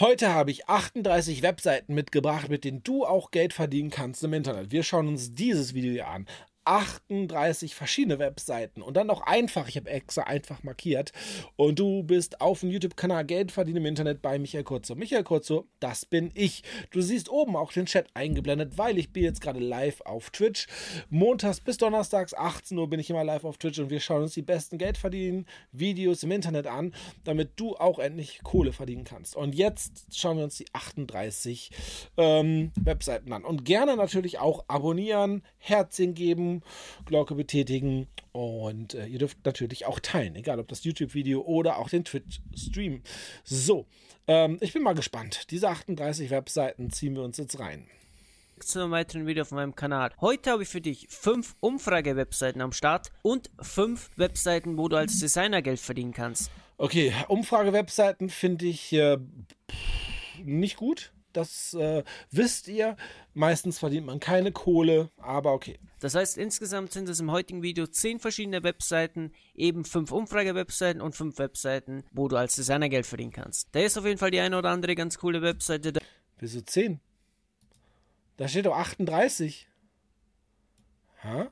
Heute habe ich 38 Webseiten mitgebracht, mit denen du auch Geld verdienen kannst im Internet. Wir schauen uns dieses Video an. 38 verschiedene Webseiten und dann noch einfach, ich habe extra einfach markiert und du bist auf dem YouTube-Kanal Geld verdienen im Internet bei Michael Kurzo. Michael Kurzo, das bin ich. Du siehst oben auch den Chat eingeblendet, weil ich bin jetzt gerade live auf Twitch. Montags bis Donnerstags 18 Uhr bin ich immer live auf Twitch und wir schauen uns die besten Geld verdienen Videos im Internet an, damit du auch endlich Kohle verdienen kannst. Und jetzt schauen wir uns die 38 ähm, Webseiten an und gerne natürlich auch abonnieren, Herzchen geben, Glocke betätigen und äh, ihr dürft natürlich auch teilen, egal ob das YouTube-Video oder auch den Twitch-Stream. So, ähm, ich bin mal gespannt. Diese 38 Webseiten ziehen wir uns jetzt rein zu einem weiteren Video auf meinem Kanal. Heute habe ich für dich fünf Umfrage-Webseiten am Start und fünf Webseiten, wo du als Designer Geld verdienen kannst. Okay, Umfrage-Webseiten finde ich äh, nicht gut. Das äh, wisst ihr. Meistens verdient man keine Kohle, aber okay. Das heißt, insgesamt sind es im heutigen Video 10 verschiedene Webseiten, eben 5 Umfrage-Webseiten und 5 Webseiten, wo du als Designer Geld verdienen kannst. Da ist auf jeden Fall die eine oder andere ganz coole Webseite. Wieso 10? Da steht doch 38. Hä?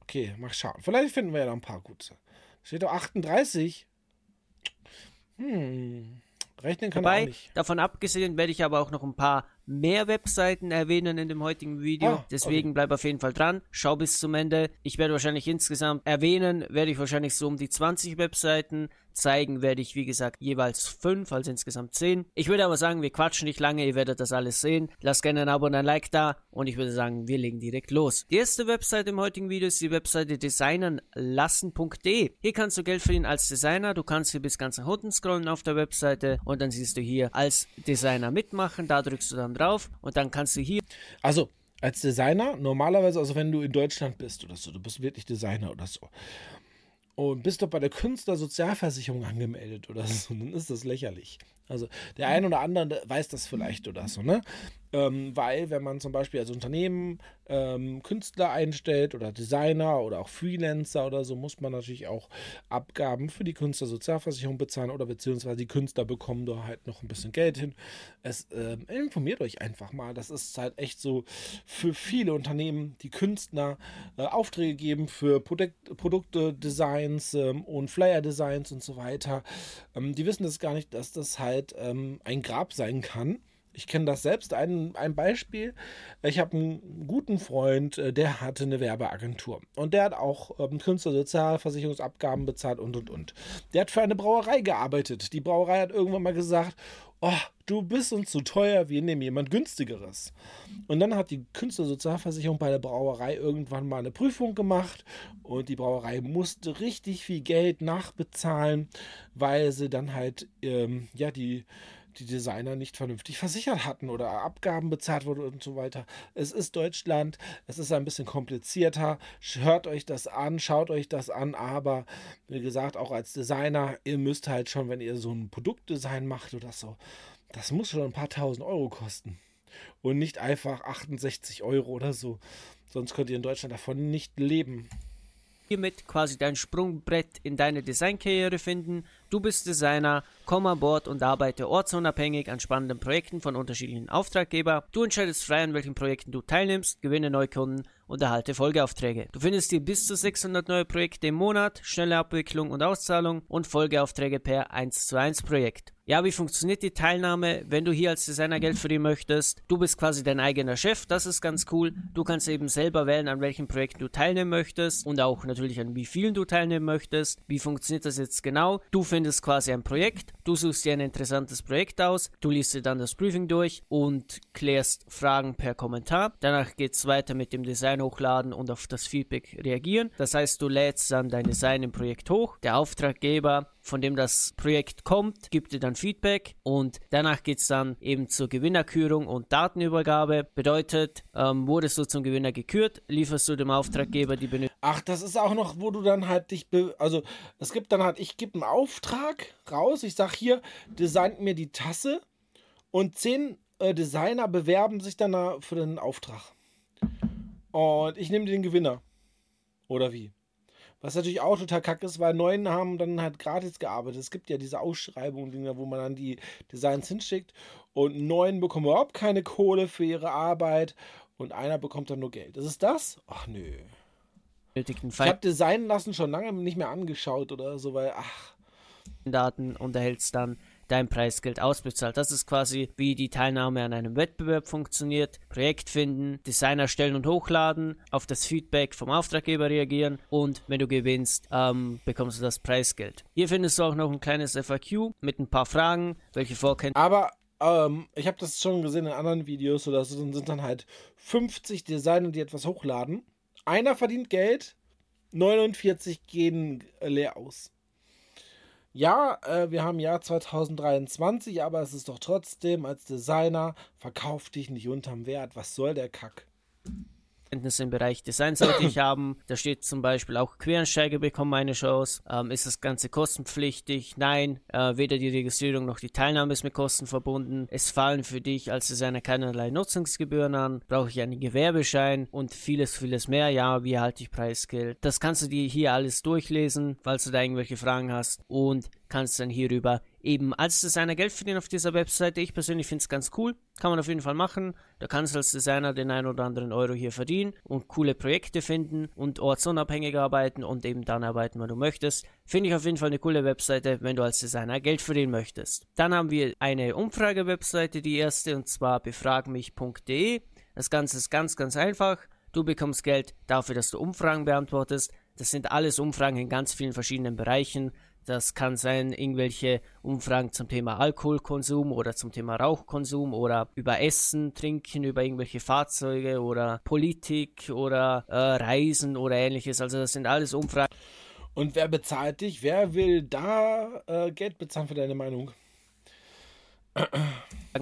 Okay, mach schauen. Vielleicht finden wir ja noch ein paar gute. Da steht doch 38. Hm. Rechnen kann Wobei, auch nicht. Davon abgesehen werde ich aber auch noch ein paar mehr Webseiten erwähnen in dem heutigen Video. Ah, Deswegen okay. bleib auf jeden Fall dran. Schau bis zum Ende. Ich werde wahrscheinlich insgesamt erwähnen, werde ich wahrscheinlich so um die 20 Webseiten. Zeigen werde ich, wie gesagt, jeweils 5, also insgesamt 10. Ich würde aber sagen, wir quatschen nicht lange, ihr werdet das alles sehen. Lasst gerne ein Abo und ein Like da und ich würde sagen, wir legen direkt los. Die erste Webseite im heutigen Video ist die Webseite designernlassen.de. Hier kannst du Geld verdienen als Designer. Du kannst hier bis ganz nach unten scrollen auf der Webseite und dann siehst du hier als Designer mitmachen. Da drückst du dann drauf und dann kannst du hier. Also, als Designer, normalerweise, also wenn du in Deutschland bist oder so, du bist wirklich Designer oder so, und bist doch bei der Künstlersozialversicherung angemeldet oder so, dann ist das lächerlich. Also der ein oder andere weiß das vielleicht oder so, ne? Ähm, weil wenn man zum Beispiel als Unternehmen ähm, Künstler einstellt oder Designer oder auch Freelancer oder so, muss man natürlich auch Abgaben für die Künstlersozialversicherung bezahlen oder beziehungsweise die Künstler bekommen da halt noch ein bisschen Geld hin. Es äh, informiert euch einfach mal. Das ist halt echt so für viele Unternehmen, die Künstler äh, Aufträge geben für Produkt, Produkte, Designs ähm, und Flyer-Designs und so weiter. Ähm, die wissen das gar nicht, dass das halt ähm, ein Grab sein kann ich kenne das selbst. Ein, ein Beispiel. Ich habe einen guten Freund, äh, der hatte eine Werbeagentur. Und der hat auch ähm, Künstlersozialversicherungsabgaben bezahlt und, und, und. Der hat für eine Brauerei gearbeitet. Die Brauerei hat irgendwann mal gesagt, oh, du bist uns zu teuer, wir nehmen jemand günstigeres. Und dann hat die Künstlersozialversicherung bei der Brauerei irgendwann mal eine Prüfung gemacht und die Brauerei musste richtig viel Geld nachbezahlen, weil sie dann halt, ähm, ja, die die Designer nicht vernünftig versichert hatten oder Abgaben bezahlt wurden und so weiter. Es ist Deutschland, es ist ein bisschen komplizierter. Hört euch das an, schaut euch das an, aber wie gesagt, auch als Designer, ihr müsst halt schon, wenn ihr so ein Produktdesign macht oder so, das muss schon ein paar tausend Euro kosten. Und nicht einfach 68 Euro oder so. Sonst könnt ihr in Deutschland davon nicht leben hiermit quasi dein Sprungbrett in deine Designkarriere finden. Du bist Designer, komm an Bord und arbeite ortsunabhängig an spannenden Projekten von unterschiedlichen Auftraggebern. Du entscheidest frei, an welchen Projekten du teilnimmst, gewinne Neukunden und erhalte Folgeaufträge. Du findest hier bis zu 600 neue Projekte im Monat, schnelle Abwicklung und Auszahlung und Folgeaufträge per 1 zu 1 Projekt. Ja, wie funktioniert die Teilnahme, wenn du hier als Designer Geld verdienen möchtest? Du bist quasi dein eigener Chef, das ist ganz cool. Du kannst eben selber wählen, an welchen Projekten du teilnehmen möchtest und auch natürlich an wie vielen du teilnehmen möchtest. Wie funktioniert das jetzt genau? Du findest quasi ein Projekt, du suchst dir ein interessantes Projekt aus, du liest dir dann das Briefing durch und klärst Fragen per Kommentar. Danach geht's weiter mit dem Design hochladen und auf das Feedback reagieren. Das heißt, du lädst dann dein Design im Projekt hoch. Der Auftraggeber von dem das Projekt kommt, gibt dir dann Feedback und danach geht es dann eben zur Gewinnerkürung und Datenübergabe. Bedeutet, ähm, wurdest du zum Gewinner gekürt, lieferst du dem Auftraggeber die Benötigung. Ach, das ist auch noch, wo du dann halt dich, also es gibt dann halt, ich gebe einen Auftrag raus, ich sag hier, designt mir die Tasse und zehn äh, Designer bewerben sich dann für den Auftrag. Und ich nehme den Gewinner. Oder wie? Was natürlich auch total kacke ist, weil neun haben dann halt gratis gearbeitet. Es gibt ja diese Ausschreibungen, wo man dann die Designs hinschickt und neun bekommen überhaupt keine Kohle für ihre Arbeit und einer bekommt dann nur Geld. Ist es das? Ach nö. Ich habe Design lassen schon lange nicht mehr angeschaut oder so, weil ach. Daten und erhältst dann dein Preisgeld ausbezahlt. Das ist quasi, wie die Teilnahme an einem Wettbewerb funktioniert. Projekt finden, Design erstellen und hochladen, auf das Feedback vom Auftraggeber reagieren und wenn du gewinnst, ähm, bekommst du das Preisgeld. Hier findest du auch noch ein kleines FAQ mit ein paar Fragen, welche Vorkenntnisse. Aber ähm, ich habe das schon gesehen in anderen Videos, so dass sind dann halt 50 Designer, die etwas hochladen. Einer verdient Geld, 49 gehen leer aus. Ja, äh, wir haben Jahr 2023, aber es ist doch trotzdem als Designer, verkauf dich nicht unterm Wert. Was soll der Kack? Kenntnisse im Bereich Design sollte ich haben. Da steht zum Beispiel auch Quereinsteiger bekommen eine Chance. Ähm, ist das Ganze kostenpflichtig? Nein, äh, weder die Registrierung noch die Teilnahme ist mit Kosten verbunden. Es fallen für dich als Designer keinerlei Nutzungsgebühren an. Brauche ich einen Gewerbeschein und vieles, vieles mehr. Ja, wie erhalte ich Preisgeld? Das kannst du dir hier alles durchlesen, falls du da irgendwelche Fragen hast und kannst dann hierüber eben als Designer Geld verdienen auf dieser Webseite. Ich persönlich finde es ganz cool. Kann man auf jeden Fall machen. Da kannst du als Designer den einen oder anderen Euro hier verdienen und coole Projekte finden und ortsunabhängig arbeiten und eben dann arbeiten, wenn du möchtest. Finde ich auf jeden Fall eine coole Webseite, wenn du als Designer Geld verdienen möchtest. Dann haben wir eine Umfrage-Webseite, die erste, und zwar befragmich.de. Das Ganze ist ganz, ganz einfach. Du bekommst Geld dafür, dass du Umfragen beantwortest. Das sind alles Umfragen in ganz vielen verschiedenen Bereichen. Das kann sein, irgendwelche Umfragen zum Thema Alkoholkonsum oder zum Thema Rauchkonsum oder über Essen, Trinken, über irgendwelche Fahrzeuge oder Politik oder äh, Reisen oder ähnliches. Also das sind alles Umfragen. Und wer bezahlt dich? Wer will da äh, Geld bezahlen für deine Meinung?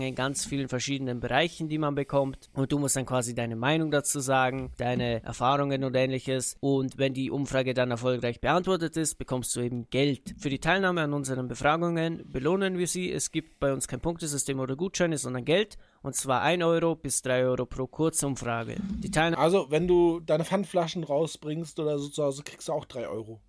In ganz vielen verschiedenen Bereichen, die man bekommt. Und du musst dann quasi deine Meinung dazu sagen, deine Erfahrungen und ähnliches. Und wenn die Umfrage dann erfolgreich beantwortet ist, bekommst du eben Geld. Für die Teilnahme an unseren Befragungen belohnen wir sie. Es gibt bei uns kein Punktesystem oder Gutscheine, sondern Geld. Und zwar 1 Euro bis 3 Euro pro Kurzumfrage. Die also, wenn du deine Pfandflaschen rausbringst oder so zu Hause, kriegst du auch 3 Euro.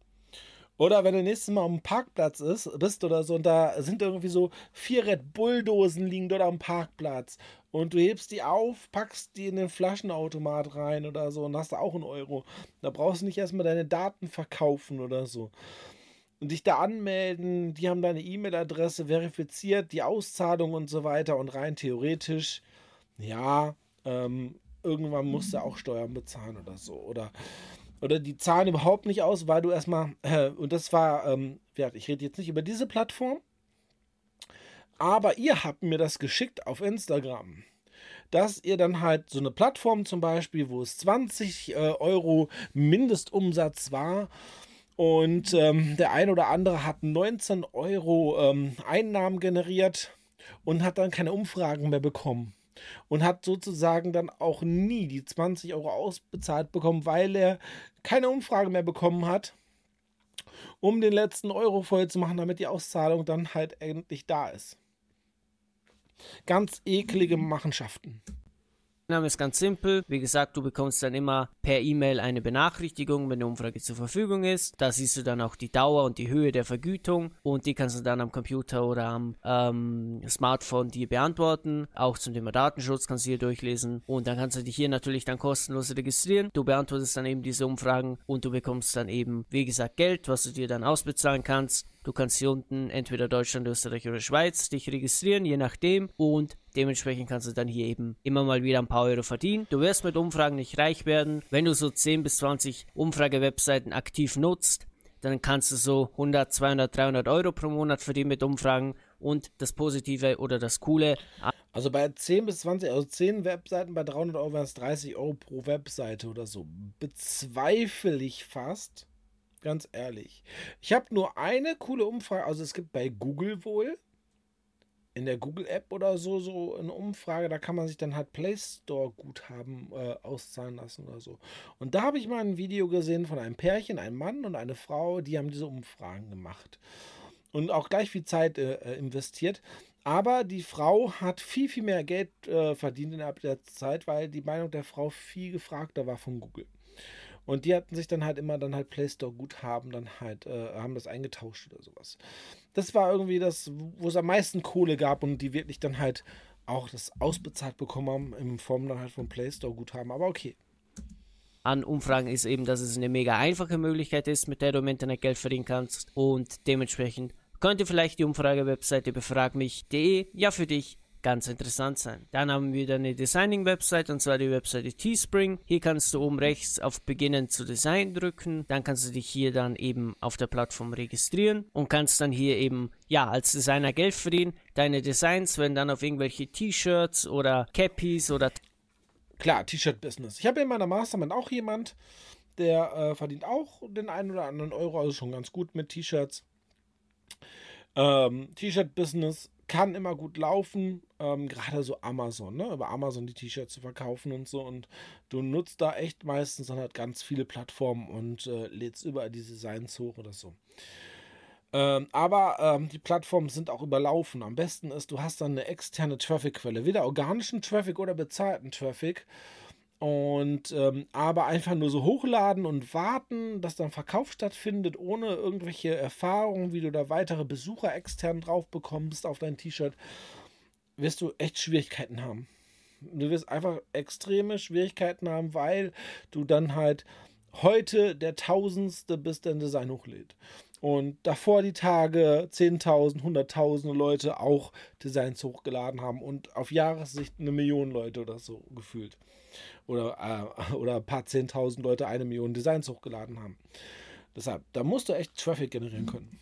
Oder wenn du nächstes Mal am Parkplatz ist, bist oder so und da sind irgendwie so vier Red Bull-Dosen liegen dort am Parkplatz und du hebst die auf, packst die in den Flaschenautomat rein oder so und hast da auch einen Euro. Da brauchst du nicht erstmal deine Daten verkaufen oder so. Und dich da anmelden, die haben deine E-Mail-Adresse verifiziert, die Auszahlung und so weiter und rein theoretisch, ja, ähm, irgendwann musst du auch Steuern bezahlen oder so. Oder oder die zahlen überhaupt nicht aus, weil du erstmal, äh, und das war, ähm, ich rede jetzt nicht über diese Plattform, aber ihr habt mir das geschickt auf Instagram, dass ihr dann halt so eine Plattform zum Beispiel, wo es 20 äh, Euro Mindestumsatz war, und ähm, der ein oder andere hat 19 Euro ähm, Einnahmen generiert und hat dann keine Umfragen mehr bekommen und hat sozusagen dann auch nie die 20 Euro ausbezahlt bekommen, weil er keine Umfrage mehr bekommen hat, um den letzten Euro voll zu machen, damit die Auszahlung dann halt endlich da ist. Ganz eklige Machenschaften. Name ist ganz simpel. Wie gesagt, du bekommst dann immer per E-Mail eine Benachrichtigung, wenn eine Umfrage zur Verfügung ist. Da siehst du dann auch die Dauer und die Höhe der Vergütung und die kannst du dann am Computer oder am ähm, Smartphone dir beantworten. Auch zum Thema Datenschutz kannst du hier durchlesen und dann kannst du dich hier natürlich dann kostenlos registrieren. Du beantwortest dann eben diese Umfragen und du bekommst dann eben, wie gesagt, Geld, was du dir dann ausbezahlen kannst. Du kannst hier unten entweder Deutschland, Österreich oder Schweiz dich registrieren, je nachdem. Und dementsprechend kannst du dann hier eben immer mal wieder ein paar Euro verdienen. Du wirst mit Umfragen nicht reich werden. Wenn du so 10 bis 20 Umfragewebseiten aktiv nutzt, dann kannst du so 100, 200, 300 Euro pro Monat verdienen mit Umfragen. Und das Positive oder das Coole. Also bei 10 bis 20, also 10 Webseiten bei 300 Euro wären es 30 Euro pro Webseite oder so. Bezweifle ich fast. Ganz ehrlich. Ich habe nur eine coole Umfrage. Also es gibt bei Google wohl in der Google App oder so so eine Umfrage, da kann man sich dann halt Play Store Guthaben äh, auszahlen lassen oder so. Und da habe ich mal ein Video gesehen von einem Pärchen, einem Mann und eine Frau, die haben diese Umfragen gemacht und auch gleich viel Zeit äh, äh investiert. Aber die Frau hat viel, viel mehr Geld äh, verdient innerhalb der Zeit, weil die Meinung der Frau viel gefragter war von Google. Und die hatten sich dann halt immer dann halt Play Store Guthaben dann halt, äh, haben das eingetauscht oder sowas. Das war irgendwie das, wo es am meisten Kohle gab und die wirklich dann halt auch das ausbezahlt bekommen haben in Form dann halt von Play Store Guthaben. Aber okay. An Umfragen ist eben, dass es eine mega einfache Möglichkeit ist, mit der du im Internet Geld verdienen kannst und dementsprechend könnte vielleicht die Umfrage-Webseite befragmich.de ja für dich ganz interessant sein. Dann haben wir eine Designing-Website und zwar die Webseite Teespring. Hier kannst du oben rechts auf Beginnen zu Design drücken. Dann kannst du dich hier dann eben auf der Plattform registrieren und kannst dann hier eben ja als Designer Geld verdienen. Deine Designs werden dann auf irgendwelche T-Shirts oder Cappies oder Klar, T-Shirt-Business. Ich habe in meiner Mastermind auch jemand, der äh, verdient auch den einen oder anderen Euro, also schon ganz gut mit T-Shirts. Ähm, T-Shirt-Business kann immer gut laufen, ähm, gerade so Amazon, ne? über Amazon die T-Shirts zu verkaufen und so. Und du nutzt da echt meistens dann halt ganz viele Plattformen und äh, lädst überall die Designs hoch oder so. Ähm, aber ähm, die Plattformen sind auch überlaufen. Am besten ist, du hast dann eine externe Traffic-Quelle, weder organischen Traffic oder bezahlten Traffic. Und ähm, aber einfach nur so hochladen und warten, dass dann Verkauf stattfindet, ohne irgendwelche Erfahrungen, wie du da weitere Besucher extern drauf bekommst auf dein T-Shirt, wirst du echt Schwierigkeiten haben. Du wirst einfach extreme Schwierigkeiten haben, weil du dann halt heute der Tausendste bist, der ein Design hochlädt. Und davor die Tage 10.000, 100.000 Leute auch Designs hochgeladen haben und auf Jahressicht eine Million Leute oder so gefühlt oder, äh, oder ein paar zehntausend Leute eine Million Designs hochgeladen haben. Deshalb, da musst du echt Traffic generieren können.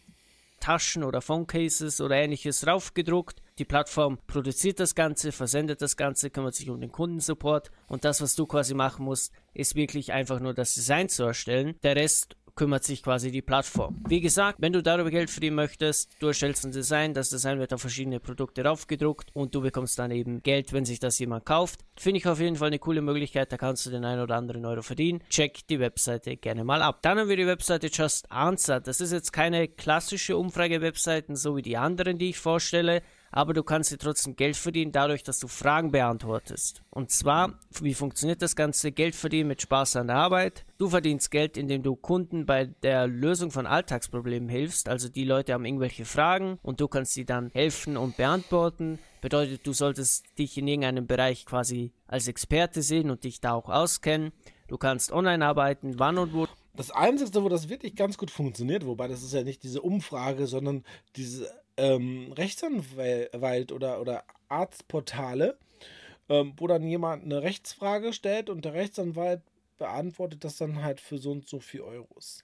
Taschen oder Phonecases oder ähnliches raufgedruckt. Die Plattform produziert das Ganze, versendet das Ganze, kümmert sich um den Kundensupport und das, was du quasi machen musst, ist wirklich einfach nur das Design zu erstellen. Der Rest kümmert sich quasi die Plattform. Wie gesagt, wenn du darüber Geld verdienen möchtest, du erstellst ein Design, das Design wird auf verschiedene Produkte raufgedruckt und du bekommst dann eben Geld, wenn sich das jemand kauft. Finde ich auf jeden Fall eine coole Möglichkeit, da kannst du den einen oder anderen Euro verdienen. Check die Webseite gerne mal ab. Dann haben wir die Webseite Just Answer. Das ist jetzt keine klassische Umfrage-Webseiten, so wie die anderen, die ich vorstelle, aber du kannst dir trotzdem Geld verdienen dadurch, dass du Fragen beantwortest. Und zwar, wie funktioniert das Ganze? Geld verdienen mit Spaß an der Arbeit. Du verdienst Geld, indem du Kunden bei der Lösung von Alltagsproblemen hilfst. Also die Leute haben irgendwelche Fragen und du kannst sie dann helfen und beantworten. Bedeutet, du solltest dich in irgendeinem Bereich quasi als Experte sehen und dich da auch auskennen. Du kannst online arbeiten, wann und wo. Das Einzige, wo das wirklich ganz gut funktioniert, wobei das ist ja nicht diese Umfrage, sondern diese ähm, Rechtsanwalt oder, oder Arztportale, ähm, wo dann jemand eine Rechtsfrage stellt und der Rechtsanwalt beantwortet das dann halt für so und so viel Euros.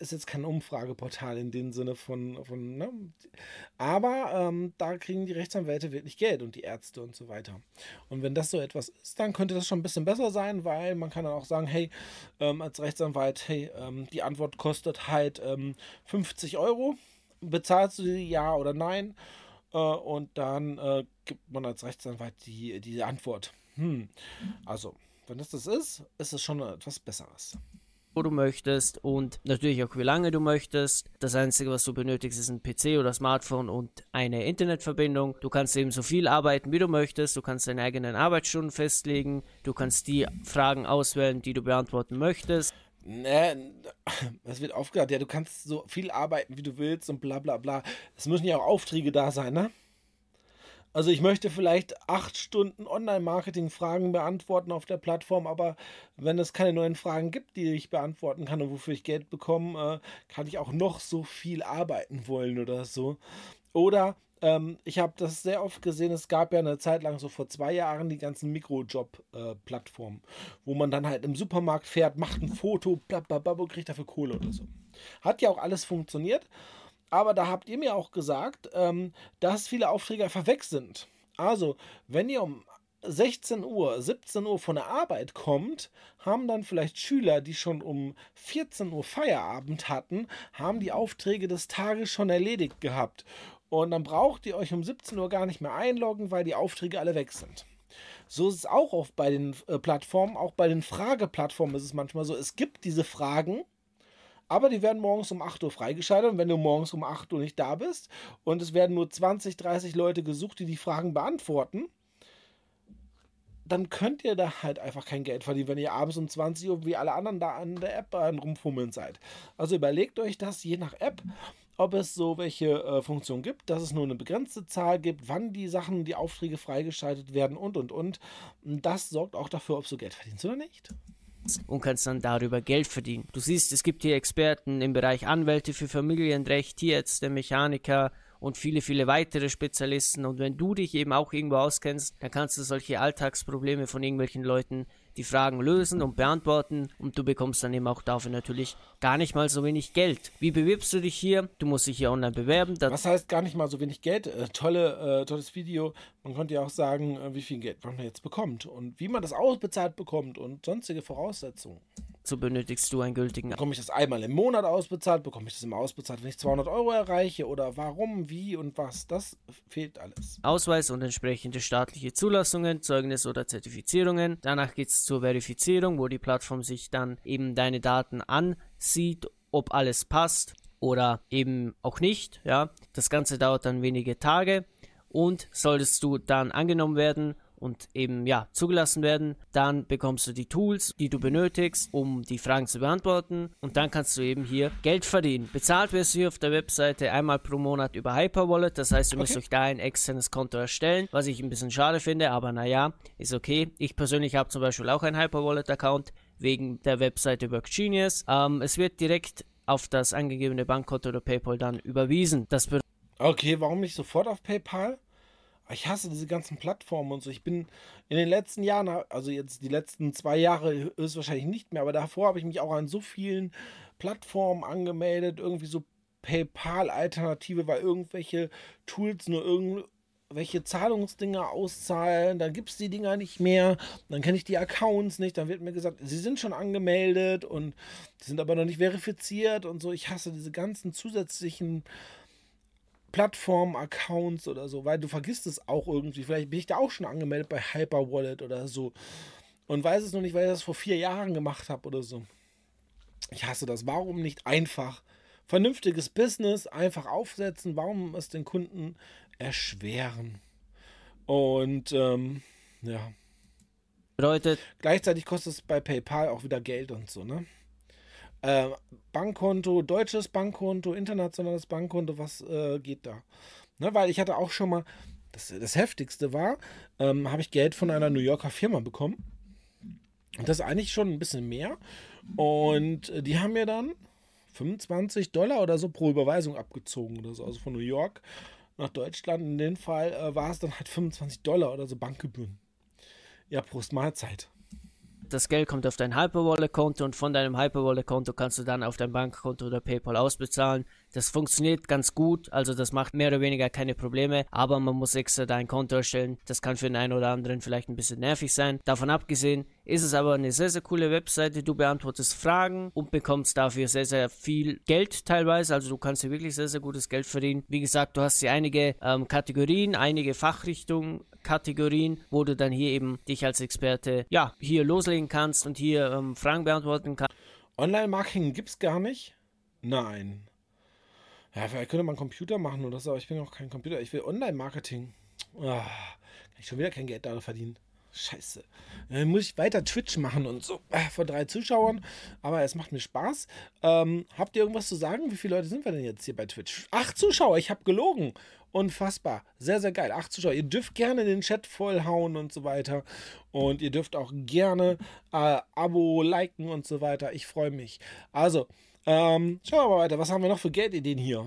Ist jetzt kein Umfrageportal in dem Sinne von, von ne? aber ähm, da kriegen die Rechtsanwälte wirklich Geld und die Ärzte und so weiter. Und wenn das so etwas ist, dann könnte das schon ein bisschen besser sein, weil man kann dann auch sagen, hey, ähm, als Rechtsanwalt, hey, ähm, die Antwort kostet halt 50 ähm, Euro bezahlst du die ja oder nein? Äh, und dann äh, gibt man als Rechtsanwalt die, die Antwort. Hm. Also, wenn das das ist, ist es schon etwas Besseres wo du möchtest und natürlich auch wie lange du möchtest. Das Einzige, was du benötigst, ist ein PC oder Smartphone und eine Internetverbindung. Du kannst eben so viel arbeiten, wie du möchtest. Du kannst deine eigenen Arbeitsstunden festlegen. Du kannst die Fragen auswählen, die du beantworten möchtest. Ne, es wird aufgehört, ja, du kannst so viel arbeiten, wie du willst und bla bla bla. Es müssen ja auch Aufträge da sein, ne? Also ich möchte vielleicht acht Stunden Online-Marketing-Fragen beantworten auf der Plattform, aber wenn es keine neuen Fragen gibt, die ich beantworten kann und wofür ich Geld bekomme, äh, kann ich auch noch so viel arbeiten wollen oder so. Oder ähm, ich habe das sehr oft gesehen. Es gab ja eine Zeit lang, so vor zwei Jahren, die ganzen Mikrojob-Plattformen, wo man dann halt im Supermarkt fährt, macht ein Foto, blablabla, und kriegt dafür Kohle oder so. Hat ja auch alles funktioniert. Aber da habt ihr mir auch gesagt, ähm, dass viele Aufträge einfach weg sind. Also, wenn ihr um 16 Uhr, 17 Uhr von der Arbeit kommt, haben dann vielleicht Schüler, die schon um 14 Uhr Feierabend hatten, haben die Aufträge des Tages schon erledigt gehabt. Und dann braucht ihr euch um 17 Uhr gar nicht mehr einloggen, weil die Aufträge alle weg sind. So ist es auch oft bei den äh, Plattformen, auch bei den Frageplattformen ist es manchmal so, es gibt diese Fragen, aber die werden morgens um 8 Uhr freigeschaltet und wenn du morgens um 8 Uhr nicht da bist und es werden nur 20, 30 Leute gesucht, die die Fragen beantworten, dann könnt ihr da halt einfach kein Geld verdienen, wenn ihr abends um 20 Uhr wie alle anderen da an der App rumfummeln seid. Also überlegt euch das je nach App, ob es so welche äh, Funktionen gibt, dass es nur eine begrenzte Zahl gibt, wann die Sachen, die Aufträge freigeschaltet werden und und und. Das sorgt auch dafür, ob du Geld verdienst oder nicht und kannst dann darüber Geld verdienen. Du siehst, es gibt hier Experten im Bereich Anwälte für Familienrecht, Tierärzte, Mechaniker und viele, viele weitere Spezialisten. Und wenn du dich eben auch irgendwo auskennst, dann kannst du solche Alltagsprobleme von irgendwelchen Leuten die Fragen lösen und beantworten und du bekommst dann eben auch dafür natürlich gar nicht mal so wenig Geld. Wie bewirbst du dich hier? Du musst dich hier online bewerben. Was heißt gar nicht mal so wenig Geld? Äh, tolle, äh, tolles Video. Man könnte ja auch sagen, äh, wie viel Geld man jetzt bekommt und wie man das ausbezahlt bekommt und sonstige Voraussetzungen. So benötigst du einen gültigen. Bekomme ich das einmal im Monat ausbezahlt? Bekomme ich das immer ausbezahlt, wenn ich 200 Euro erreiche? Oder warum, wie und was? Das fehlt alles. Ausweis und entsprechende staatliche Zulassungen, Zeugnis oder Zertifizierungen. Danach geht es zur Verifizierung, wo die Plattform sich dann eben deine Daten ansieht, ob alles passt oder eben auch nicht. Ja, das Ganze dauert dann wenige Tage und solltest du dann angenommen werden und eben ja zugelassen werden, dann bekommst du die Tools, die du benötigst, um die Fragen zu beantworten und dann kannst du eben hier Geld verdienen. Bezahlt wirst du hier auf der Webseite einmal pro Monat über Hyperwallet, das heißt, du okay. müsst euch da ein externes Konto erstellen, was ich ein bisschen schade finde, aber naja, ist okay. Ich persönlich habe zum Beispiel auch einen Hyperwallet-Account wegen der Webseite WorkGenius. Ähm, es wird direkt auf das angegebene Bankkonto oder PayPal dann überwiesen. Das okay, warum nicht sofort auf PayPal? Ich hasse diese ganzen Plattformen und so. Ich bin in den letzten Jahren, also jetzt die letzten zwei Jahre ist wahrscheinlich nicht mehr, aber davor habe ich mich auch an so vielen Plattformen angemeldet, irgendwie so PayPal-Alternative, weil irgendwelche Tools nur irgendwelche Zahlungsdinger auszahlen, dann gibt es die Dinger nicht mehr, dann kenne ich die Accounts nicht, dann wird mir gesagt, sie sind schon angemeldet und sind aber noch nicht verifiziert und so. Ich hasse diese ganzen zusätzlichen Plattform-Accounts oder so, weil du vergisst es auch irgendwie. Vielleicht bin ich da auch schon angemeldet bei Hyperwallet oder so und weiß es noch nicht, weil ich das vor vier Jahren gemacht habe oder so. Ich hasse das. Warum nicht einfach vernünftiges Business einfach aufsetzen? Warum es den Kunden erschweren? Und ähm, ja. Bedeutet. Gleichzeitig kostet es bei PayPal auch wieder Geld und so, ne? Äh, Bankkonto, deutsches Bankkonto, internationales Bankkonto, was äh, geht da? Ne, weil ich hatte auch schon mal, das, das heftigste war, ähm, habe ich Geld von einer New Yorker Firma bekommen. Und das ist eigentlich schon ein bisschen mehr. Und äh, die haben mir dann 25 Dollar oder so pro Überweisung abgezogen oder so. Also von New York nach Deutschland. In dem Fall äh, war es dann halt 25 Dollar oder so Bankgebühren. Ja, Prost Mahlzeit das Geld kommt auf dein Hyperwallet-Konto und von deinem Hyperwallet-Konto kannst du dann auf dein Bankkonto oder PayPal ausbezahlen. Das funktioniert ganz gut, also das macht mehr oder weniger keine Probleme, aber man muss extra dein Konto erstellen. Das kann für den einen oder anderen vielleicht ein bisschen nervig sein. Davon abgesehen ist es aber eine sehr, sehr coole Webseite. Du beantwortest Fragen und bekommst dafür sehr, sehr viel Geld teilweise. Also du kannst hier wirklich sehr, sehr gutes Geld verdienen. Wie gesagt, du hast hier einige ähm, Kategorien, einige Fachrichtungen, Kategorien, wo du dann hier eben dich als Experte, ja, hier loslegen kannst und hier ähm, Fragen beantworten kannst. Online-Marketing es gar nicht? Nein. Ja, vielleicht könnte man Computer machen oder so, aber ich bin auch kein Computer. Ich will Online-Marketing. Oh, kann ich schon wieder kein Geld daran verdienen. Scheiße. Dann muss ich weiter Twitch machen und so. Äh, vor drei Zuschauern. Aber es macht mir Spaß. Ähm, habt ihr irgendwas zu sagen? Wie viele Leute sind wir denn jetzt hier bei Twitch? Acht Zuschauer, ich habe gelogen. Unfassbar. Sehr, sehr geil. Acht Zuschauer. Ihr dürft gerne den Chat vollhauen und so weiter. Und ihr dürft auch gerne äh, Abo, liken und so weiter. Ich freue mich. Also, ähm, schauen wir mal weiter. Was haben wir noch für Geldideen hier?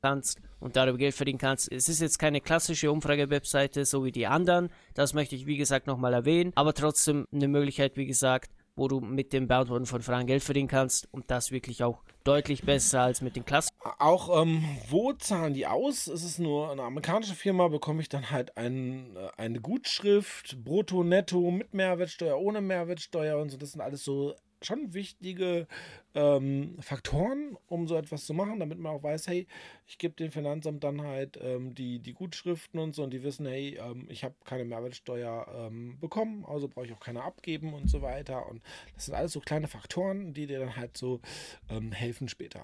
Kannst und darüber Geld verdienen kannst. Es ist jetzt keine klassische Umfrage-Webseite, so wie die anderen. Das möchte ich, wie gesagt, nochmal erwähnen. Aber trotzdem eine Möglichkeit, wie gesagt, wo du mit dem Beantworten von Fragen Geld verdienen kannst und das wirklich auch deutlich besser als mit den Klassen. Auch ähm, wo zahlen die aus? Ist es nur eine amerikanische Firma, bekomme ich dann halt ein, äh, eine Gutschrift, brutto, netto, mit Mehrwertsteuer, ohne Mehrwertsteuer und so. Das sind alles so schon wichtige ähm, Faktoren, um so etwas zu machen, damit man auch weiß, hey, ich gebe dem Finanzamt dann halt ähm, die, die Gutschriften und so und die wissen, hey, ähm, ich habe keine Mehrwertsteuer ähm, bekommen, also brauche ich auch keine abgeben und so weiter. Und das sind alles so kleine Faktoren, die dir dann halt so ähm, helfen später.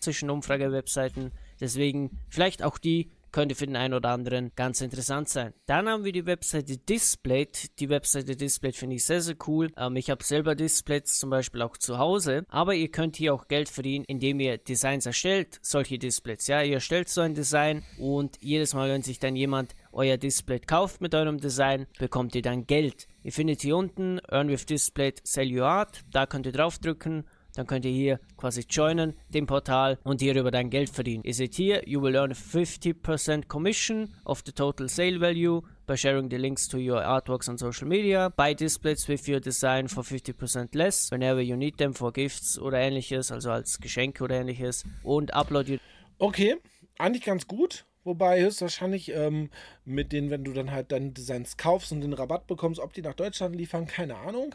Zwischen Umfrage-Webseiten, deswegen vielleicht auch die könnte für den einen oder anderen ganz interessant sein. Dann haben wir die Webseite Displayed. Die Webseite Displayed finde ich sehr, sehr cool. Ähm, ich habe selber Displays zum Beispiel auch zu Hause, aber ihr könnt hier auch Geld verdienen, indem ihr Designs erstellt, solche Displays. Ja, ihr erstellt so ein Design und jedes Mal, wenn sich dann jemand euer Display kauft mit eurem Design, bekommt ihr dann Geld. Ihr findet hier unten Earn with Display Sell Your Art. Da könnt ihr draufdrücken dann könnt ihr hier quasi joinen, dem Portal und hierüber dann Geld verdienen. Ihr seht hier, you will earn 50% commission of the total sale value by sharing the links to your artworks on social media. Buy displays with your design for 50% less whenever you need them for gifts oder ähnliches, also als Geschenke oder ähnliches. Und upload your Okay, eigentlich ganz gut. Wobei höchstwahrscheinlich ähm, mit denen, wenn du dann halt deine Designs kaufst und den Rabatt bekommst, ob die nach Deutschland liefern, keine Ahnung.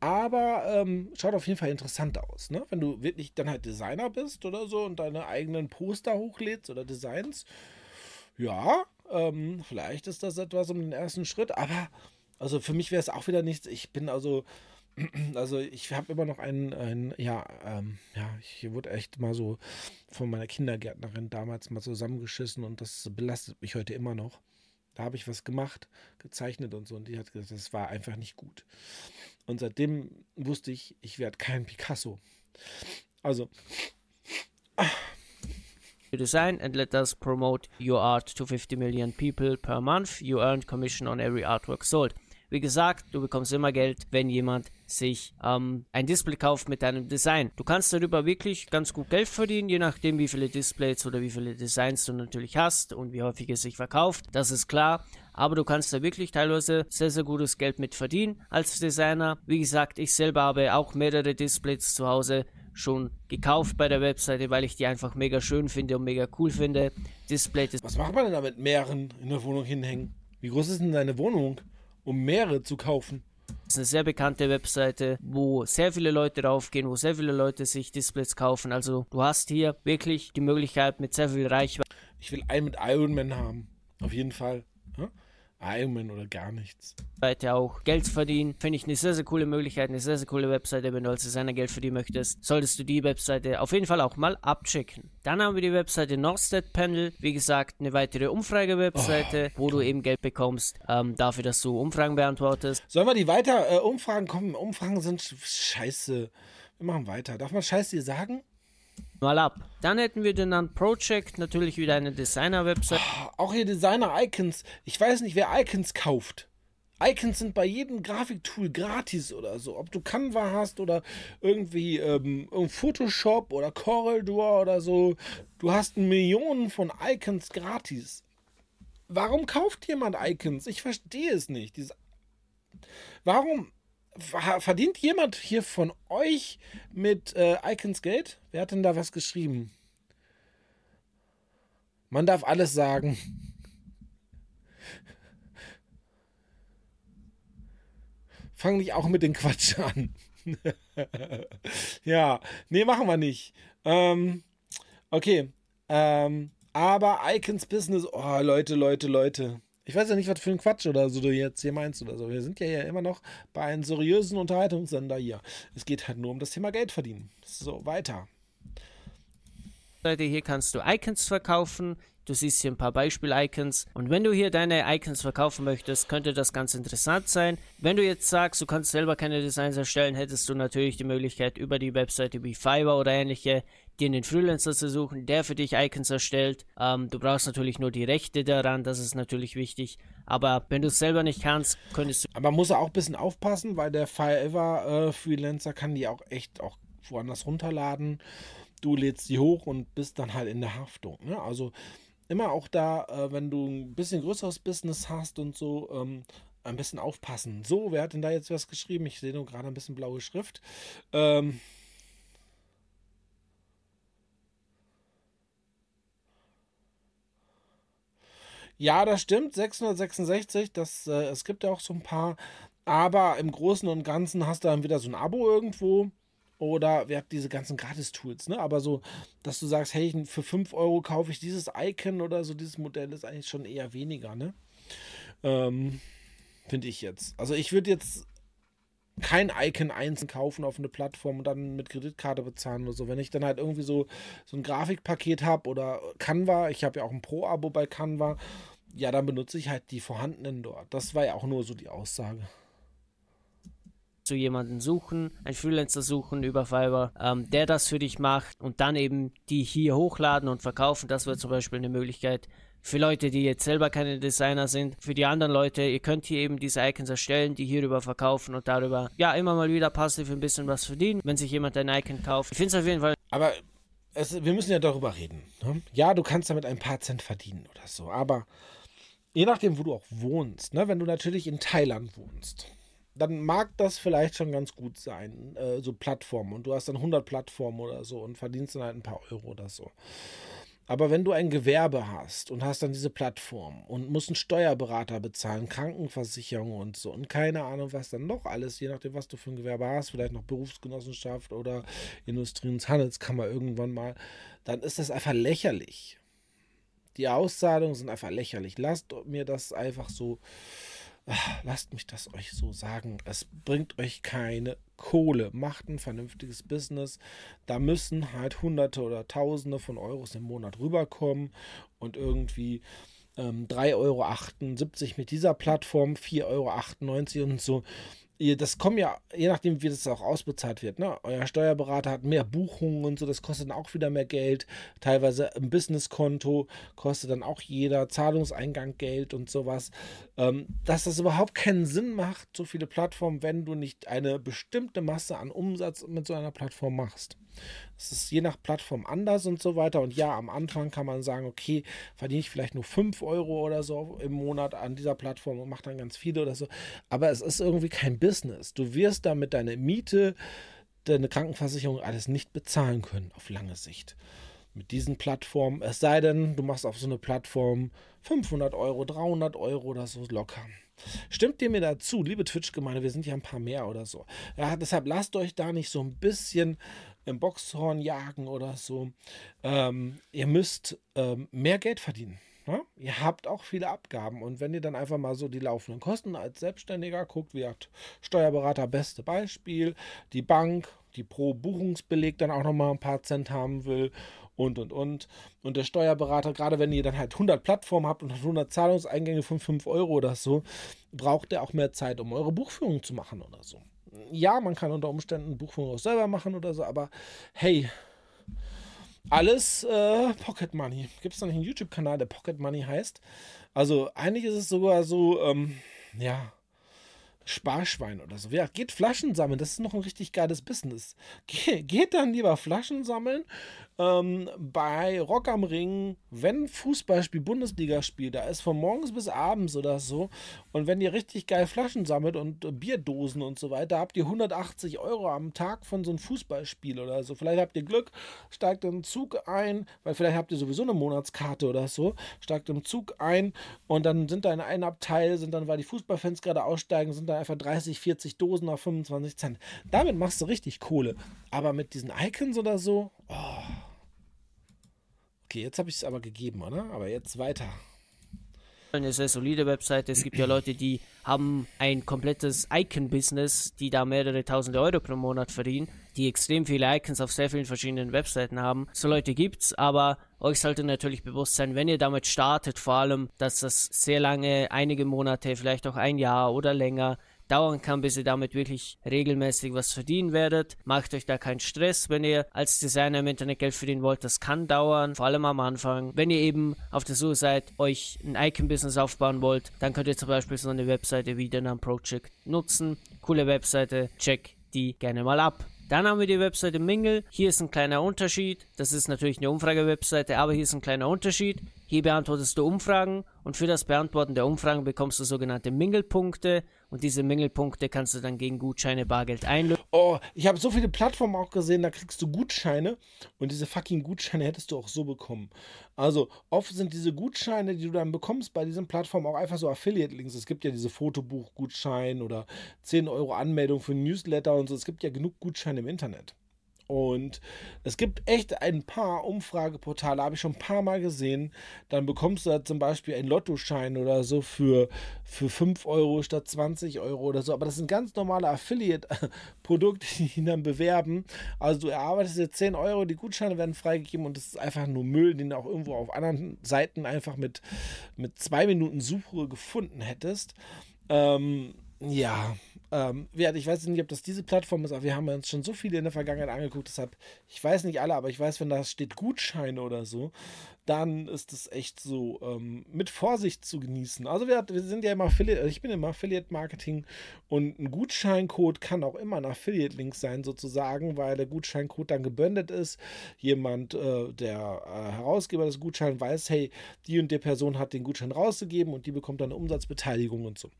Aber ähm, schaut auf jeden Fall interessant aus. Ne? Wenn du wirklich dann halt Designer bist oder so und deine eigenen Poster hochlädst oder Designs, ja, ähm, vielleicht ist das etwas um den ersten Schritt. Aber also für mich wäre es auch wieder nichts. Ich bin also also ich habe immer noch einen, einen ja, ähm, ja, ich wurde echt mal so von meiner Kindergärtnerin damals mal zusammengeschissen und das belastet mich heute immer noch. Da habe ich was gemacht, gezeichnet und so und die hat gesagt, das war einfach nicht gut. Und seitdem wusste ich, ich werde kein Picasso. Also. Design and let us promote your art to 50 million people per month. You earn commission on every artwork sold. Wie gesagt, du bekommst immer Geld, wenn jemand sich ähm, ein Display kauft mit deinem Design. Du kannst darüber wirklich ganz gut Geld verdienen, je nachdem, wie viele Displays oder wie viele Designs du natürlich hast und wie häufig es sich verkauft. Das ist klar. Aber du kannst da wirklich teilweise sehr, sehr gutes Geld mit verdienen als Designer. Wie gesagt, ich selber habe auch mehrere Displays zu Hause schon gekauft bei der Webseite, weil ich die einfach mega schön finde und mega cool finde. Display. Was macht man denn da mit mehreren in der Wohnung hinhängen? Wie groß ist denn deine Wohnung? Um mehrere zu kaufen. Das ist eine sehr bekannte Webseite, wo sehr viele Leute draufgehen, wo sehr viele Leute sich Displays kaufen. Also du hast hier wirklich die Möglichkeit mit sehr viel Reichweite. Ich will einen mit Iron Man haben. Auf jeden Fall. Ironman oder gar nichts. Seite auch Geld verdienen, finde ich eine sehr, sehr coole Möglichkeit, eine sehr, sehr coole Webseite. Wenn du als Designer Geld verdienen möchtest, solltest du die Webseite auf jeden Fall auch mal abchecken. Dann haben wir die Webseite Northstat Panel, wie gesagt, eine weitere Umfrage-Webseite, oh, wo du eben Geld bekommst, ähm, dafür, dass du Umfragen beantwortest. Sollen wir die weiter äh, Umfragen kommen? Umfragen sind scheiße. Wir machen weiter. Darf man Scheiße dir sagen? Mal ab. Dann hätten wir den dann Project, natürlich wieder eine Designer-Website. Auch hier Designer-Icons. Ich weiß nicht, wer Icons kauft. Icons sind bei jedem Grafiktool gratis oder so. Ob du Canva hast oder irgendwie ähm, Photoshop oder CorelDRAW oder so. Du hast Millionen von Icons gratis. Warum kauft jemand Icons? Ich verstehe es nicht. Dieses Warum verdient jemand hier von euch mit äh, Icons Geld? Wer hat denn da was geschrieben? Man darf alles sagen. Fang nicht auch mit dem Quatsch an. ja, nee, machen wir nicht. Ähm, okay. Ähm, aber Icons Business, oh, Leute, Leute, Leute. Ich weiß ja nicht, was für ein Quatsch oder so du jetzt hier meinst oder so. Wir sind ja, ja immer noch bei einem seriösen Unterhaltungssender hier. Es geht halt nur um das Thema Geld verdienen. So, weiter. Leute, hier kannst du Icons verkaufen. Du siehst hier ein paar Beispiel-Icons. Und wenn du hier deine Icons verkaufen möchtest, könnte das ganz interessant sein. Wenn du jetzt sagst, du kannst selber keine Designs erstellen, hättest du natürlich die Möglichkeit, über die Webseite wie Fiverr oder ähnliche dir einen Freelancer zu suchen, der für dich Icons erstellt. Ähm, du brauchst natürlich nur die Rechte daran, das ist natürlich wichtig. Aber wenn du es selber nicht kannst, könntest du. Aber man muss auch ein bisschen aufpassen, weil der Fiverr äh, Freelancer kann die auch echt auch woanders runterladen. Du lädst die hoch und bist dann halt in der Haftung. Ne? Also immer auch da, äh, wenn du ein bisschen größeres Business hast und so, ähm, ein bisschen aufpassen. So, wer hat denn da jetzt was geschrieben? Ich sehe nur gerade ein bisschen blaue Schrift. Ähm, ja, das stimmt, 666. Das, äh, es gibt ja auch so ein paar. Aber im Großen und Ganzen hast du dann wieder so ein Abo irgendwo. Oder wer hat diese ganzen Gratis-Tools, ne? Aber so, dass du sagst, hey, für 5 Euro kaufe ich dieses Icon oder so, dieses Modell ist eigentlich schon eher weniger, ne? Ähm, Finde ich jetzt. Also ich würde jetzt kein Icon einzeln kaufen auf eine Plattform und dann mit Kreditkarte bezahlen oder so. Wenn ich dann halt irgendwie so, so ein Grafikpaket habe oder Canva, ich habe ja auch ein Pro-Abo bei Canva, ja, dann benutze ich halt die vorhandenen dort. Das war ja auch nur so die Aussage zu jemanden suchen, einen Freelancer suchen über Fiverr, ähm, der das für dich macht und dann eben die hier hochladen und verkaufen. Das wäre zum Beispiel eine Möglichkeit für Leute, die jetzt selber keine Designer sind. Für die anderen Leute, ihr könnt hier eben diese Icons erstellen, die hierüber verkaufen und darüber ja immer mal wieder passiv ein bisschen was verdienen, wenn sich jemand ein Icon kauft. Ich finde es auf jeden Fall. Aber es, wir müssen ja darüber reden. Ne? Ja, du kannst damit ein paar Cent verdienen oder so, aber je nachdem, wo du auch wohnst, ne? wenn du natürlich in Thailand wohnst, dann mag das vielleicht schon ganz gut sein, äh, so Plattformen. Und du hast dann 100 Plattformen oder so und verdienst dann halt ein paar Euro oder so. Aber wenn du ein Gewerbe hast und hast dann diese Plattform und musst einen Steuerberater bezahlen, Krankenversicherung und so und keine Ahnung, was dann noch alles, je nachdem, was du für ein Gewerbe hast, vielleicht noch Berufsgenossenschaft oder Industrie- und Handelskammer irgendwann mal, dann ist das einfach lächerlich. Die Auszahlungen sind einfach lächerlich. Lasst mir das einfach so lasst mich das euch so sagen, es bringt euch keine Kohle. Macht ein vernünftiges Business. Da müssen halt Hunderte oder Tausende von Euros im Monat rüberkommen und irgendwie ähm, 3,78 Euro mit dieser Plattform, 4,98 Euro und so das kommt ja, je nachdem, wie das auch ausbezahlt wird, ne? Euer Steuerberater hat mehr Buchungen und so, das kostet dann auch wieder mehr Geld. Teilweise ein Businesskonto kostet dann auch jeder Zahlungseingang Geld und sowas. Ähm, dass das überhaupt keinen Sinn macht, so viele Plattformen, wenn du nicht eine bestimmte Masse an Umsatz mit so einer Plattform machst. Es ist je nach Plattform anders und so weiter. Und ja, am Anfang kann man sagen, okay, verdiene ich vielleicht nur 5 Euro oder so im Monat an dieser Plattform und mache dann ganz viele oder so. Aber es ist irgendwie kein Business. Du wirst damit deine Miete, deine Krankenversicherung alles nicht bezahlen können auf lange Sicht. Mit diesen Plattformen, es sei denn, du machst auf so eine Plattform 500 Euro, 300 Euro oder so locker. Stimmt ihr mir dazu, liebe Twitch-Gemeinde, wir sind ja ein paar mehr oder so. Ja, deshalb lasst euch da nicht so ein bisschen im Boxhorn jagen oder so. Ähm, ihr müsst ähm, mehr Geld verdienen. Ja? Ihr habt auch viele Abgaben und wenn ihr dann einfach mal so die laufenden Kosten als Selbstständiger guckt, wie hat Steuerberater beste Beispiel, die Bank, die pro Buchungsbeleg dann auch nochmal ein paar Cent haben will und und und. Und der Steuerberater, gerade wenn ihr dann halt 100 Plattformen habt und 100 Zahlungseingänge von 5 Euro oder so, braucht er auch mehr Zeit, um eure Buchführung zu machen oder so ja, man kann unter Umständen Buchführung auch selber machen oder so, aber hey, alles äh, Pocket Money. Gibt es nicht einen YouTube-Kanal, der Pocket Money heißt? Also eigentlich ist es sogar so, ähm, ja, Sparschwein oder so. Ja, geht Flaschen sammeln, das ist noch ein richtig geiles Business. Ge geht dann lieber Flaschen sammeln ähm, bei Rock am Ring, wenn Fußballspiel, Bundesligaspiel, da ist von morgens bis abends oder so. Und wenn ihr richtig geil Flaschen sammelt und äh, Bierdosen und so weiter, habt ihr 180 Euro am Tag von so einem Fußballspiel oder so. Vielleicht habt ihr Glück, steigt im Zug ein, weil vielleicht habt ihr sowieso eine Monatskarte oder so, steigt im Zug ein und dann sind da in einem Abteil, sind dann, weil die Fußballfans gerade aussteigen, sind da einfach 30, 40 Dosen auf 25 Cent. Damit machst du richtig Kohle. Aber mit diesen Icons oder so, oh. Okay, jetzt habe ich es aber gegeben, oder? Aber jetzt weiter. Eine sehr solide Webseite. Es gibt ja Leute, die haben ein komplettes Icon-Business, die da mehrere tausende Euro pro Monat verdienen, die extrem viele Icons auf sehr vielen verschiedenen Webseiten haben. So Leute gibt's, aber euch sollte natürlich bewusst sein, wenn ihr damit startet, vor allem, dass das sehr lange, einige Monate, vielleicht auch ein Jahr oder länger dauern kann, bis ihr damit wirklich regelmäßig was verdienen werdet. Macht euch da keinen Stress, wenn ihr als Designer im Internet Geld verdienen wollt. Das kann dauern, vor allem am Anfang. Wenn ihr eben auf der Suche seid, euch ein Icon-Business aufbauen wollt, dann könnt ihr zum Beispiel so eine Webseite wie den Project nutzen. Coole Webseite, check die gerne mal ab. Dann haben wir die Webseite Mingle. Hier ist ein kleiner Unterschied. Das ist natürlich eine Umfragewebseite, aber hier ist ein kleiner Unterschied. Hier beantwortest du Umfragen und für das Beantworten der Umfragen bekommst du sogenannte Mingle-Punkte und diese Mingle-Punkte kannst du dann gegen Gutscheine Bargeld einlösen. Oh, ich habe so viele Plattformen auch gesehen, da kriegst du Gutscheine und diese fucking Gutscheine hättest du auch so bekommen. Also oft sind diese Gutscheine, die du dann bekommst bei diesen Plattformen auch einfach so Affiliate-Links. Es gibt ja diese Fotobuch-Gutschein oder 10 Euro Anmeldung für ein Newsletter und so. Es gibt ja genug Gutscheine im Internet. Und es gibt echt ein paar Umfrageportale, habe ich schon ein paar Mal gesehen. Dann bekommst du da zum Beispiel einen Lottoschein oder so für, für 5 Euro statt 20 Euro oder so. Aber das sind ganz normale Affiliate-Produkte, die dann bewerben. Also du erarbeitest dir 10 Euro, die Gutscheine werden freigegeben und das ist einfach nur Müll, den du auch irgendwo auf anderen Seiten einfach mit, mit zwei Minuten Suche gefunden hättest. Ähm, ja, ähm, ich weiß nicht, ob das diese Plattform ist, aber wir haben uns schon so viele in der Vergangenheit angeguckt, deshalb, ich weiß nicht alle, aber ich weiß, wenn da steht Gutscheine oder so, dann ist es echt so ähm, mit Vorsicht zu genießen. Also wir, wir sind ja immer Affiliate, also ich bin immer Affiliate Marketing und ein Gutscheincode kann auch immer ein Affiliate-Link sein sozusagen, weil der Gutscheincode dann gebündelt ist. Jemand, äh, der äh, Herausgeber des Gutscheins weiß, hey, die und die Person hat den Gutschein rausgegeben und die bekommt dann eine Umsatzbeteiligung und so.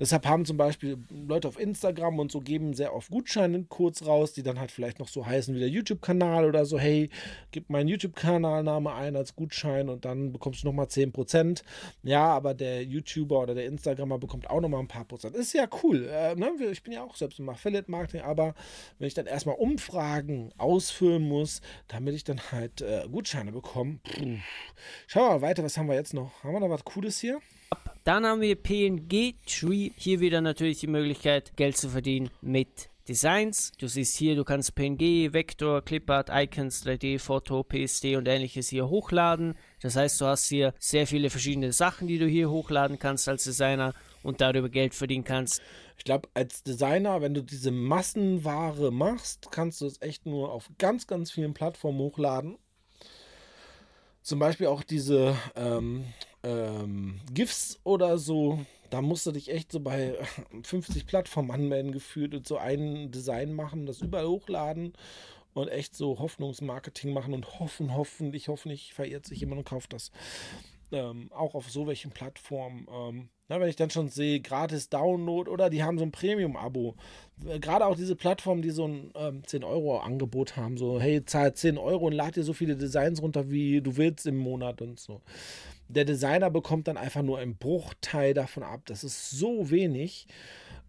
Deshalb haben zum Beispiel Leute auf Instagram und so geben sehr oft Gutscheincodes raus, die dann halt vielleicht noch so heißen wie der YouTube-Kanal oder so, hey, gib meinen YouTube-Kanalname ein als Gutschein und dann bekommst du nochmal 10%. Ja, aber der YouTuber oder der Instagrammer bekommt auch nochmal ein paar Prozent. Ist ja cool. Äh, ne? Ich bin ja auch selbst im Affiliate-Marketing, aber wenn ich dann erstmal Umfragen ausfüllen muss, damit ich dann halt äh, Gutscheine bekomme, schauen wir mal weiter, was haben wir jetzt noch? Haben wir noch was Cooles hier? Dann haben wir PNG Tree. Hier wieder natürlich die Möglichkeit, Geld zu verdienen mit Designs. Du siehst hier, du kannst PNG, Vektor, Clipart, Icons, 3D, Foto, PSD und ähnliches hier hochladen. Das heißt, du hast hier sehr viele verschiedene Sachen, die du hier hochladen kannst als Designer und darüber Geld verdienen kannst. Ich glaube, als Designer, wenn du diese Massenware machst, kannst du es echt nur auf ganz, ganz vielen Plattformen hochladen. Zum Beispiel auch diese ähm, ähm, GIFs oder so da musst du dich echt so bei 50 Plattformen anmelden gefühlt und so ein Design machen, das überall hochladen und echt so Hoffnungsmarketing machen und hoffen, hoffentlich, hoffentlich verirrt sich jemand und kauft das. Ähm, auch auf so welchen Plattformen. Ähm, na, wenn ich dann schon sehe, gratis Download oder die haben so ein Premium-Abo. Gerade auch diese Plattformen, die so ein ähm, 10-Euro-Angebot haben, so, hey, zahl 10 Euro und lad dir so viele Designs runter, wie du willst im Monat und so. Der Designer bekommt dann einfach nur einen Bruchteil davon ab. Das ist so wenig,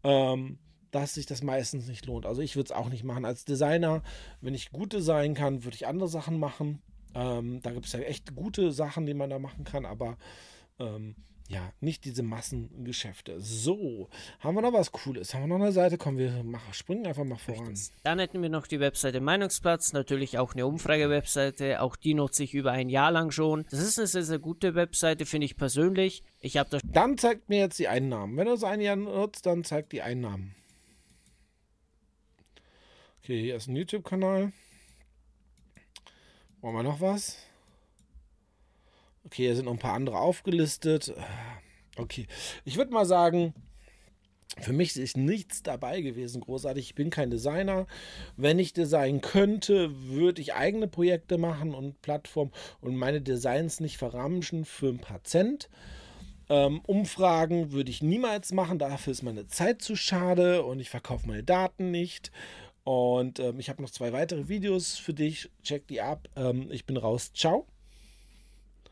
ähm, dass sich das meistens nicht lohnt. Also ich würde es auch nicht machen. Als Designer, wenn ich gut designen kann, würde ich andere Sachen machen. Ähm, da gibt es ja echt gute Sachen, die man da machen kann, aber ähm, ja, nicht diese Massengeschäfte. So, haben wir noch was Cooles? Haben wir noch eine Seite? Komm, wir machen, springen einfach mal voran. Dann hätten wir noch die Webseite Meinungsplatz, natürlich auch eine Umfrage-Webseite. Auch die nutze ich über ein Jahr lang schon. Das ist eine sehr, sehr gute Webseite, finde ich persönlich. Ich habe das. Dann zeigt mir jetzt die Einnahmen. Wenn du es ein Jahr nutzt, dann zeigt die Einnahmen. Okay, hier ist ein YouTube-Kanal. Wollen wir noch was? Okay, hier sind noch ein paar andere aufgelistet. Okay, ich würde mal sagen, für mich ist nichts dabei gewesen, großartig. Ich bin kein Designer. Wenn ich designen könnte, würde ich eigene Projekte machen und Plattformen und meine Designs nicht verramschen für ein paar Cent. Ähm, Umfragen würde ich niemals machen, dafür ist meine Zeit zu schade und ich verkaufe meine Daten nicht. Und ähm, ich habe noch zwei weitere Videos für dich. Check die ab. Ähm, ich bin raus. Ciao.